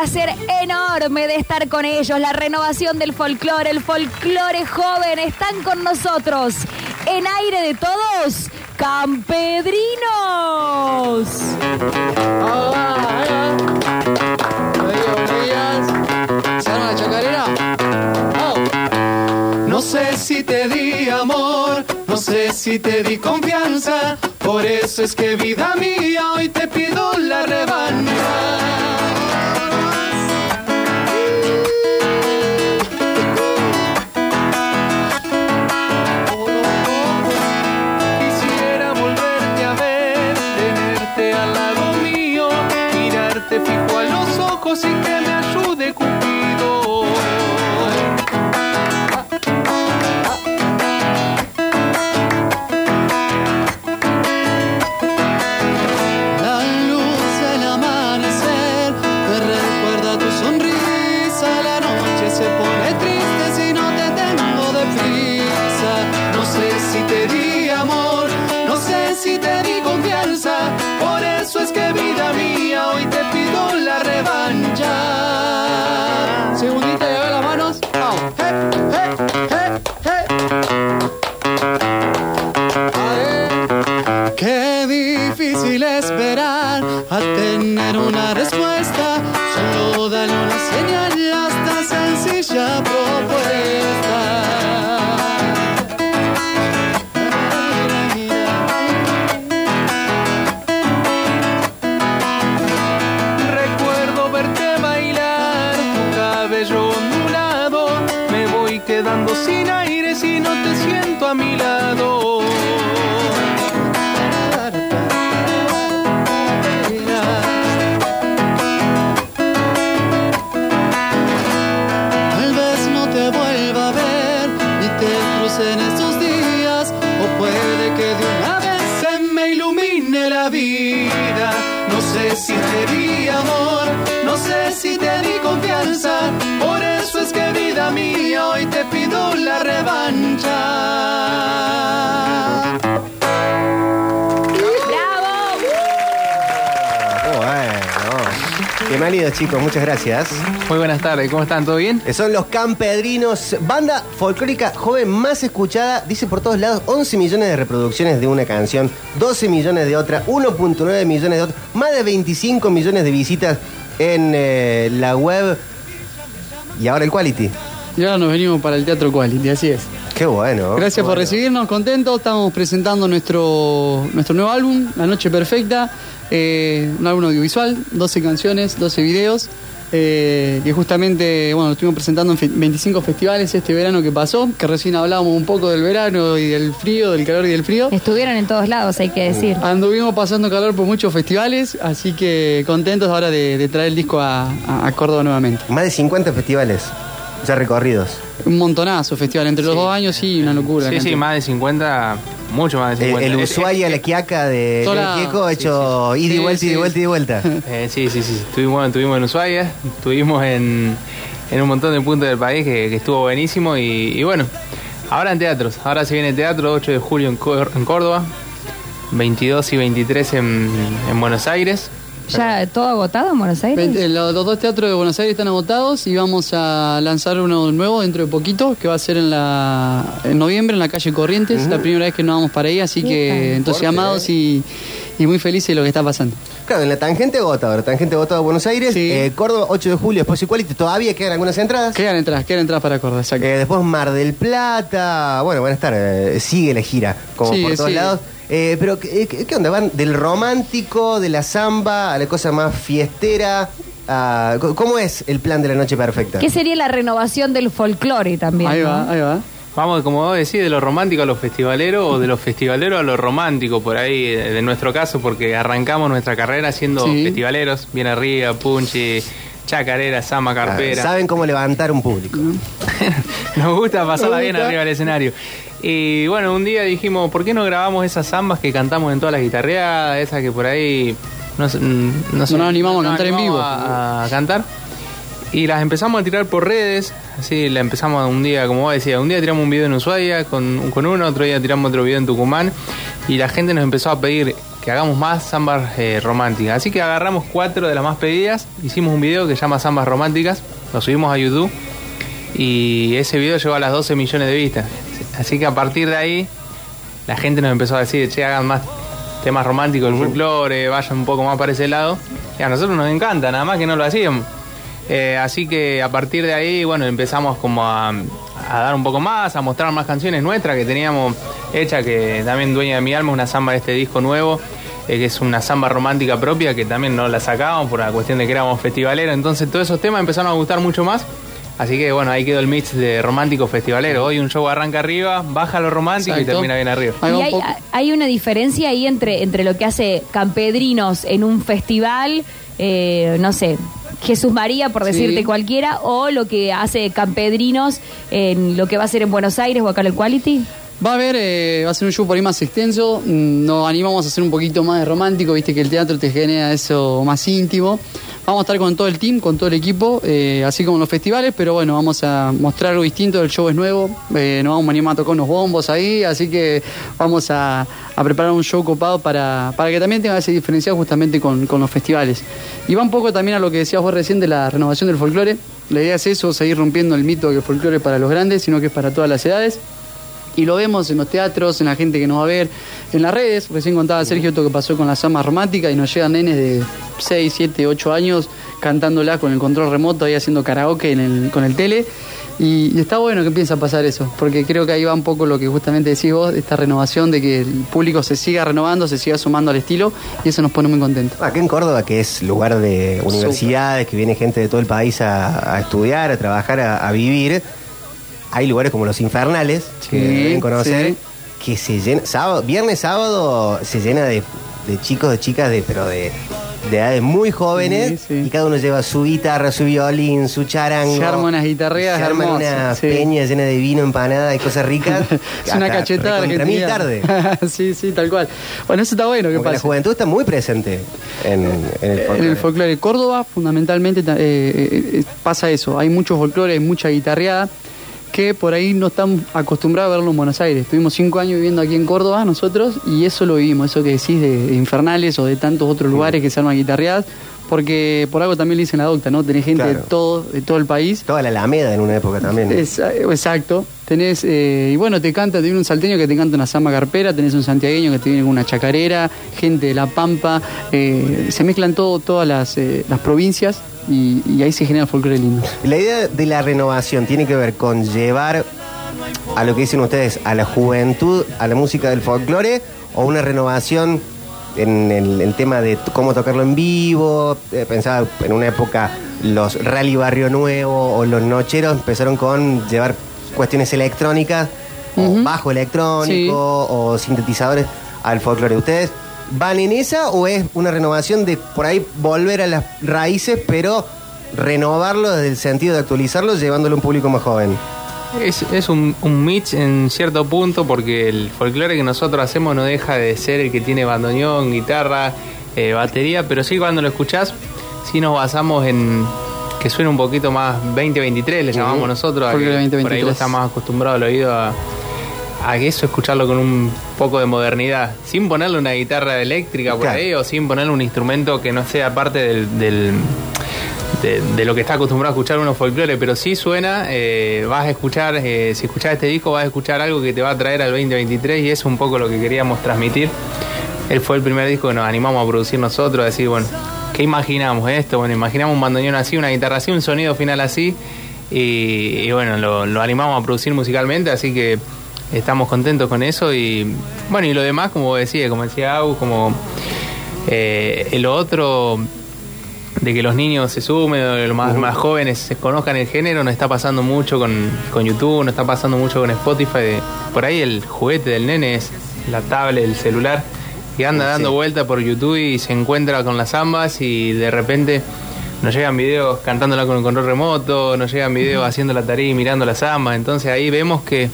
placer enorme de estar con ellos. La renovación del folclore, el folclore joven, están con nosotros. En aire de todos, Campedrinos. No sé si te di amor, no sé si te di confianza, por eso es que vida mía hoy te pido la revancha. Y que me ayude Cupido. La luz del amanecer me recuerda tu sonrisa. La noche se pone triste si no te tengo de prisa. No sé si te di amor, no sé si te di confianza. Por eso es que una respuesta. Bienvenidos chicos, muchas gracias. Muy buenas tardes, ¿cómo están? ¿Todo bien? Eh, Son los Campedrinos, banda folclórica joven más escuchada, dice por todos lados, 11 millones de reproducciones de una canción, 12 millones de otra, 1.9 millones de otra, más de 25 millones de visitas en eh, la web y ahora el Quality. Y ahora nos venimos para el Teatro Quality, así es. Qué bueno. Gracias qué por bueno. recibirnos, contentos. Estamos presentando nuestro, nuestro nuevo álbum, La Noche Perfecta. eh, un álbum audiovisual, 12 canciones, 12 videos. eh, que justamente, bueno, lo estuvimos presentando en fe- 25 festivales este verano que pasó, que recién hablábamos un poco del verano y del frío, del calor y del frío. Estuvieron en todos lados, hay que decir. Anduvimos pasando calor por muchos festivales, así que contentos ahora de, de traer el disco a, a- a Córdoba nuevamente. Más de 50 festivales ya recorridos. Un montonazo festival, entre los dos años sí, una locura. Sí, sí, más de 50, mucho más de El, 50. el Es- Ushuaia, es- la Quiaca de Quieco sí, hecho sí, sí. ida y vuelta, ida y vuelta, ida y vuelta. eh, sí, sí, sí. Estuvimos, estuvimos en Ushuaia, estuvimos en, en un montón de puntos del país que, que estuvo buenísimo y, y bueno, ahora en teatros. Ahora se viene teatro, 8 de julio en, Cór- en Córdoba, 22 y 23 en, en Buenos Aires. ¿Ya todo agotado en Buenos Aires? Los, los dos teatros de Buenos Aires están agotados y vamos a lanzar uno nuevo dentro de poquito, que va a ser en la en noviembre en la calle Corrientes, la primera vez que nos vamos para ahí, así que entusiasmados y, y muy felices de lo que está pasando. Claro, en la tangente agota ahora, tangente agota de Buenos Aires, Sí. eh, Córdoba, 8 de julio, después Quality, todavía quedan algunas entradas. Quedan entradas, quedan entradas para Córdoba, exacto. Eh, después Mar del Plata, bueno, van a estar, eh, sigue la gira, como por todos lados. Eh, pero, ¿qué, qué- onda? ¿Van del romántico, de la samba, a la cosa más fiestera? a- ¿Cómo es el plan de la noche perfecta? ¿Qué sería la renovación del folclore también? ahí no? va, ahí va. Vamos, como vos decís, de lo romántico a lo festivalero o de lo festivalero a lo romántico, por ahí, de, de nuestro caso, porque arrancamos nuestra carrera siendo Sí. festivaleros, bien arriba, punchi, chacarera, sama, carpera. Saben cómo levantar un público. Nos gusta pasarla bien arriba del escenario. Y bueno, un día dijimos, ¿por qué no grabamos esas zambas que cantamos en todas las guitarreadas, esas que por ahí no, sé, mm, no sé, No nos animamos a cantar en animamos vivo. A, a cantar. Y las empezamos a tirar por redes, así la empezamos un día, como vos decías, un día tiramos un video en Ushuaia con, con uno, otro día tiramos otro video en Tucumán y la gente nos empezó a pedir que hagamos más zambas eh, románticas. Así que agarramos cuatro de las más pedidas, hicimos un video que se llama Zambas Románticas, lo subimos a YouTube y ese video llegó a las 12 millones de vistas. Así que a partir de ahí la gente nos empezó a decir, che, hagan más temas románticos del folclore, vayan un poco más para ese lado. Y a nosotros nos encanta, nada más que no lo hacíamos. Eh, así que a partir de ahí, bueno, empezamos como a, a dar un poco más, a mostrar más canciones nuestras que teníamos hecha, que también Dueña de mi alma, una samba de este disco nuevo, eh, que es una samba romántica propia, que también no la sacábamos por la cuestión de que éramos festivaleros. Entonces todos esos temas empezaron a gustar mucho más. Así que bueno, ahí quedó el mix de romántico festivalero. Hoy un show arranca arriba, baja lo romántico y termina bien arriba. Y hay una diferencia ahí entre, entre lo que hace Campedrinos en un festival, eh, no sé, Jesús María, por Sí. decirte cualquiera, o lo que hace Campedrinos en lo que va a ser en Buenos Aires o acá en el Quality. Va a haber, eh, va a ser un show por ahí más extenso. mm, Nos animamos a hacer un poquito más de romántico, viste que el teatro te genera eso más íntimo. Vamos a estar con todo el team, con todo el equipo, eh, así como en los festivales, pero bueno, vamos a mostrar algo distinto. El show es nuevo, eh, nos vamos a animar a tocar unos bombos ahí, así que vamos a, preparar un show copado para, para que también tenga ese diferencial justamente con, con los festivales. Y va un poco también a lo que decías vos recién de la renovación del folclore. La idea es eso, seguir rompiendo el mito de que el folclore es para los grandes, sino que es para todas las edades. Y lo vemos en los teatros, en la gente que nos va a ver, en las redes. Recién contaba Sergio esto que pasó con la Sama Romántica y nos llegan nenes de 6, 7, 8 años cantándola con el control remoto, ahí haciendo karaoke en el- con el tele. Y, y está bueno que empiece a pasar eso, porque creo que ahí va un poco lo que justamente decís vos, esta renovación de que el público se siga renovando, se siga sumando al estilo, y eso nos pone muy contentos. Acá en Córdoba, que es lugar de universidades, que viene gente de todo el país a, a estudiar, a trabajar, a, a vivir, hay lugares como los infernales, que deben conocer, sí. que se llena, sábado, viernes, sábado, se llena de, de chicos, de chicas, de, pero de, de edades muy jóvenes, Sí, y cada uno lleva su guitarra, su violín, su charango. Se arman unas guitarreas Se hermosas, una peña llena de vino, empanada y cosas ricas. es una cachetada recontra mil tarde. sí, sí, tal cual. Bueno, eso está bueno que Porque la juventud está muy presente en, en el En folclore. el folclore de Córdoba, fundamentalmente ta- eh, eh, eh, pasa eso. Hay mucho folclore, hay mucha guitarreada que por ahí no están acostumbrados a verlo en Buenos Aires. Estuvimos cinco años viviendo aquí en Córdoba nosotros y eso lo vivimos, eso que decís de, de infernales o de tantos otros lugares que se arman guitarreadas, porque por algo también le dicen la docta, ¿no? Tenés gente de todo, de todo el país. Toda la Alameda en una época también. Es- exacto. Tenés, eh, y bueno, te canta, te viene un salteño que te canta una samba carpera, tenés un santiagueño que te viene con una chacarera, gente de La Pampa, eh, se mezclan todo, todas las, eh, las provincias y, y ahí se genera el folclore lindo. La idea de la renovación tiene que ver con llevar a lo que dicen ustedes, a la juventud, a la música del folclore, o una renovación en el, el tema de cómo tocarlo en vivo. Eh, pensaba en una época los rally barrio nuevo o los nocheros empezaron con llevar cuestiones electrónicas, o bajo electrónico, o sintetizadores al folclore. ¿Ustedes van en esa o es una renovación de por ahí volver a las raíces, pero renovarlo desde el sentido de actualizarlo, llevándolo a un público más joven? Es, es un, un mix en cierto punto porque el folclore que nosotros hacemos no deja de ser el que tiene bandoneón, guitarra, eh, batería, pero sí cuando lo escuchás, sí nos basamos en que suene un poquito más 2023, le llamamos nosotros, a que por ahí 2023. vos estás más acostumbrado al oído a, a eso, escucharlo con un poco de modernidad, sin ponerle una guitarra eléctrica por Claro. ahí o sin ponerle un instrumento que no sea parte del- del de, de lo que está acostumbrado a escuchar uno folclore, pero sí suena, eh, vas a escuchar, eh, si escuchás este disco vas a escuchar algo que te va a traer al 2023 y es un poco lo que queríamos transmitir. Él fue el primer disco que nos animamos a producir nosotros, a decir, bueno, ¿qué imaginamos esto? Bueno, imaginamos un bandoneón así, una guitarra así, un sonido final así, y, y bueno, lo, lo animamos a producir musicalmente, así que estamos contentos con eso y bueno, y lo demás, como decía, como decía Agus, como eh, lo otro de que los niños se sumen, o los más, más jóvenes se conozcan el género, nos está pasando mucho con, con YouTube, nos está pasando mucho con Spotify. de- por ahí el juguete del nene es la tablet, el celular, que anda dando vuelta por YouTube y se encuentra con las ambas y de repente nos llegan videos cantándola con el control remoto, nos llegan videos haciendo la tarea y mirando las ambas. Entonces ahí vemos que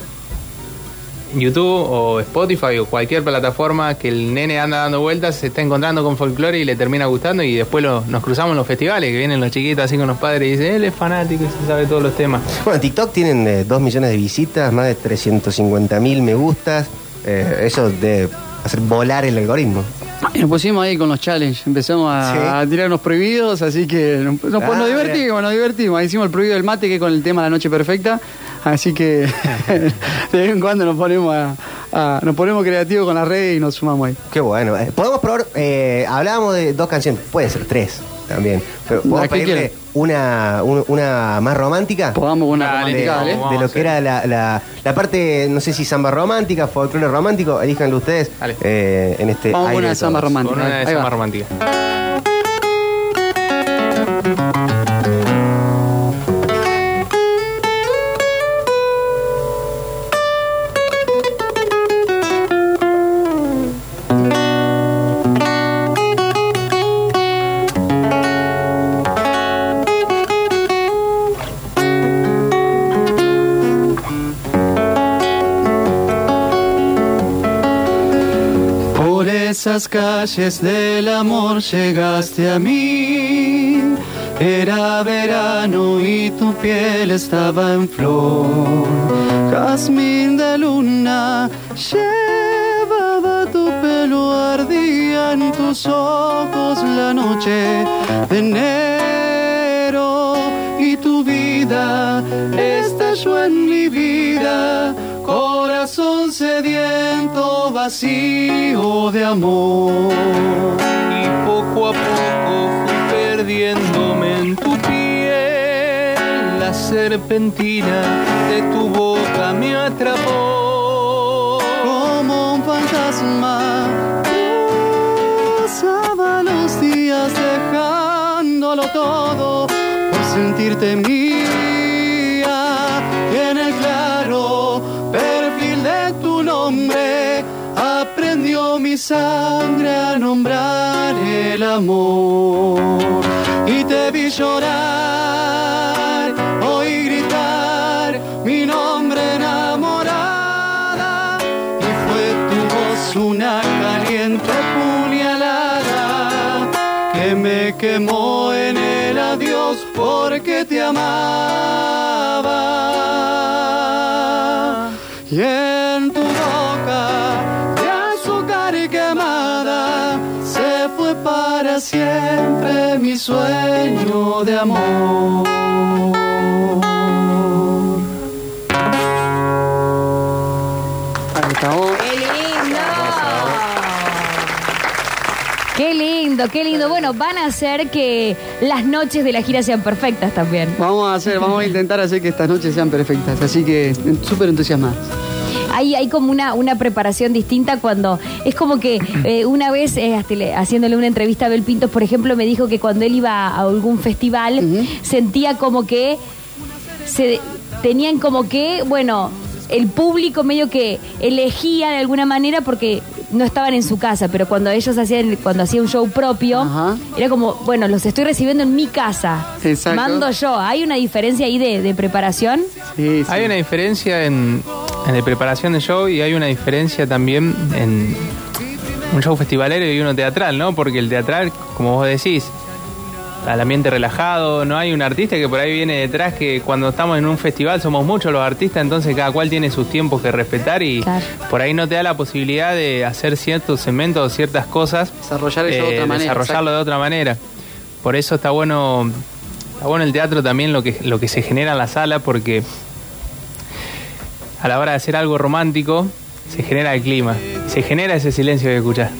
YouTube o Spotify o cualquier plataforma que el nene anda dando vueltas se está encontrando con folclore y le termina gustando y después lo- nos cruzamos en los festivales que vienen los chiquitos así con los padres y dicen él es fanático y se sabe todos los temas Bueno, TikTok tienen eh, 2 millones de visitas, más de 350 mil me gustas. Eh, eso de hacer volar el algoritmo. Y nos pusimos ahí con los challenges, empezamos a, Sí. a tirarnos prohibidos, así que nos, Ah, nos divertimos, nos divertimos. Ahí hicimos el prohibido del mate, que es con el tema La Noche Perfecta, así que de vez en cuando nos ponemos a, a- nos ponemos creativos con las redes y nos sumamos ahí. Qué bueno. Eh, Podemos probar, eh, hablábamos de dos canciones, pueden ser tres también. Pero ¿Podemos pedirle una, un- una más romántica? Podamos una Dale, de, romántica, dale. de lo que era la, la, la parte, no sé si samba romántica, folclore romántico, elíjanlo ustedes Dale. eh, en este Vamos con aire una de samba romántica. Con una de Ahí esas va. más románticas. Calles del amor llegaste a mí. Era verano y tu piel estaba en flor. Jazmín de luna llevaba tu pelo, ardía en tus ojos la noche de enero. Y tu vida estalló en vacío de amor. Y poco a poco fui perdiéndome en tu piel. La serpentina de tu boca me atrapó. como un fantasma. Pasaba los días dejándolo todo por sentirte mía. Mi sangre a nombrar el amor. Y te vi llorar, oí gritar mi nombre enamorada. Y fue tu voz una caliente puñalada que me quemó en el adiós porque te amaba. Y en tu boca siempre mi sueño de amor. Ahí estamos. ¡Qué lindo! ¡Qué lindo, qué lindo! Bueno, van a hacer que las noches de la gira sean perfectas también. Vamos a hacer, vamos a intentar hacer que estas noches sean perfectas, así que súper entusiasmadas. Hay, hay como una, una preparación distinta cuando es como que eh, una vez eh, hasta le- haciéndole una entrevista a Bel Pintos, por ejemplo, me dijo que cuando él iba a algún festival sentía como que se tenían como que, bueno, el público medio que elegía de alguna manera porque no estaban en su casa, pero cuando ellos hacían, cuando hacía un show propio, Ajá. era como, bueno, los estoy recibiendo en mi casa. Exacto. Mando yo. ¿Hay una diferencia ahí de, de preparación? Sí, sí. Hay una diferencia en, en la preparación de show y hay una diferencia también en un show festivalero y uno teatral, ¿no? Porque el teatral, como vos decís, al ambiente relajado, no hay un artista que por ahí viene detrás que cuando estamos en un festival somos muchos los artistas, entonces cada cual tiene sus tiempos que respetar y Claro. por ahí no te da la posibilidad de hacer ciertos segmentos o ciertas cosas, eh, Desarrollar eso de otra manera, desarrollarlo de otra manera. Por eso está bueno, está bueno el teatro también lo que, lo que se genera en la sala porque a la hora de hacer algo romántico, se genera el clima, se genera ese silencio que escuchás.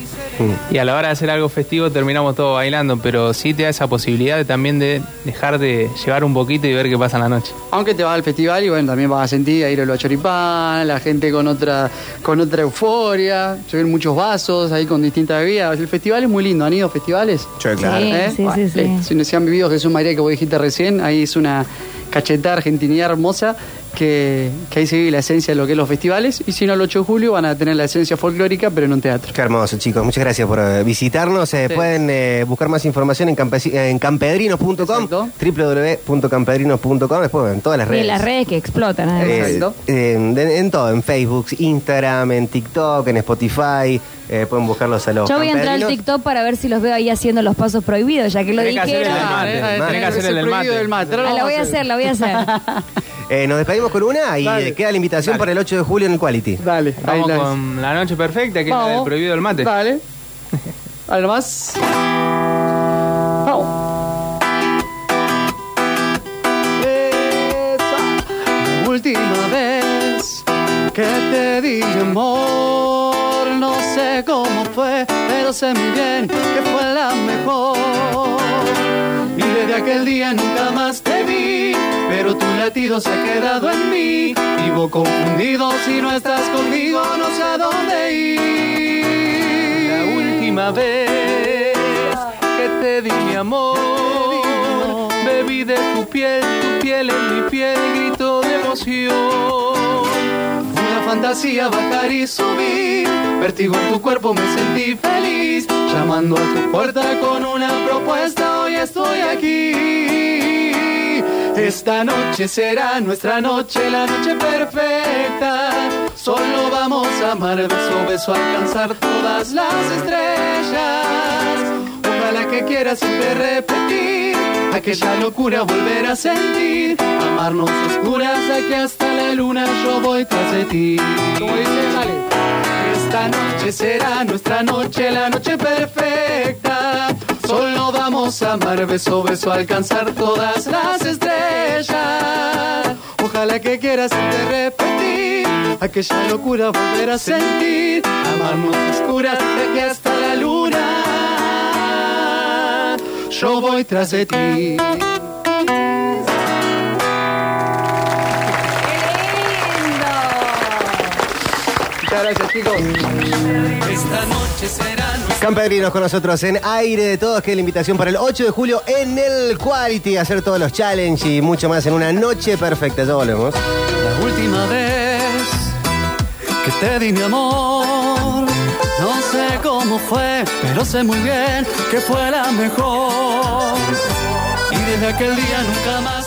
Y a la hora de hacer algo festivo terminamos todos bailando, pero sí te da esa posibilidad de, también de dejar de llevar un poquito y ver qué pasa en la noche. Aunque te vas al festival y bueno, también vas a sentir a ir a los choripán, la gente con otra, con otra euforia, se ven muchos vasos ahí con distintas bebidas. El festival es muy lindo, ¿han ido a festivales? Yo, claro. Sí, sí, Bueno, sí, sí. eh, Si no se han vivido Jesús María que vos dijiste recién, ahí es una cachetada argentinidad hermosa que, que ahí se vive la esencia de lo que es los festivales. Y si no, el 8 de julio van a tener la esencia folclórica, pero en un teatro. Qué hermoso, chicos. Muchas gracias por eh, visitarnos. Eh, Sí. Pueden eh, buscar más información en, campedrinos.com, www.campedrinos.com, después en todas las Y redes. en las redes que explotan. además. Eh, en, todo, en Facebook, Instagram, en TikTok, en Spotify. eh, pueden buscarlos a los Yo voy a entrar al. TikTok para ver si los veo ahí haciendo los pasos prohibidos, ya que lo dijeron. tenés que hacer el del mate. del mate. Ahora Ah, la voy a hacer, la voy a hacer. Eh, nos despedimos con una y Dale. eh, queda la invitación Dale. para el 8 de julio en el Quality. Dale, ahí Vamos la- con la noche perfecta, que es la del Vamos. prohibido del mate. Dale. Ahora más. Vamos. Esa. Última vez que te di amor, no sé cómo fue, pero sé muy bien que fue la mejor. Y desde aquel día nunca más pero tu latido se ha quedado en mí. Vivo confundido si no estás conmigo, no sé a dónde ir. La última vez que te di mi amor, bebí de tu piel, tu piel en mi piel, grito de emoción. Una fantasía bajar y subir, vertigo en tu cuerpo me sentí feliz, llamando a tu puerta con una propuesta, hoy estoy aquí. Esta noche será nuestra noche, la noche perfecta. Solo vamos a amar beso a beso, alcanzar todas las estrellas. Ojalá que quieras siempre repetir aquella locura, volver a sentir. Amarnos oscuras, aquí hasta la luna yo voy tras de ti. Esta noche será nuestra noche, la noche perfecta. Solo vamos a amar beso beso, alcanzar todas las estrellas. Ojalá que quieras siempre repetir aquella locura, volver a sentir. Amarnos oscuras, de aquí hasta la luna. Yo voy tras de ti. Muchas gracias, chicos. Esta noche será Camperinos con nosotros en Aire de Todos, que es la invitación para el 8 de julio en el Quality, hacer todos los challenges y mucho más en una noche perfecta. Ya volvemos. La última vez que te di mi amor, no sé cómo fue, pero sé muy bien que fue la mejor. Y desde aquel día nunca más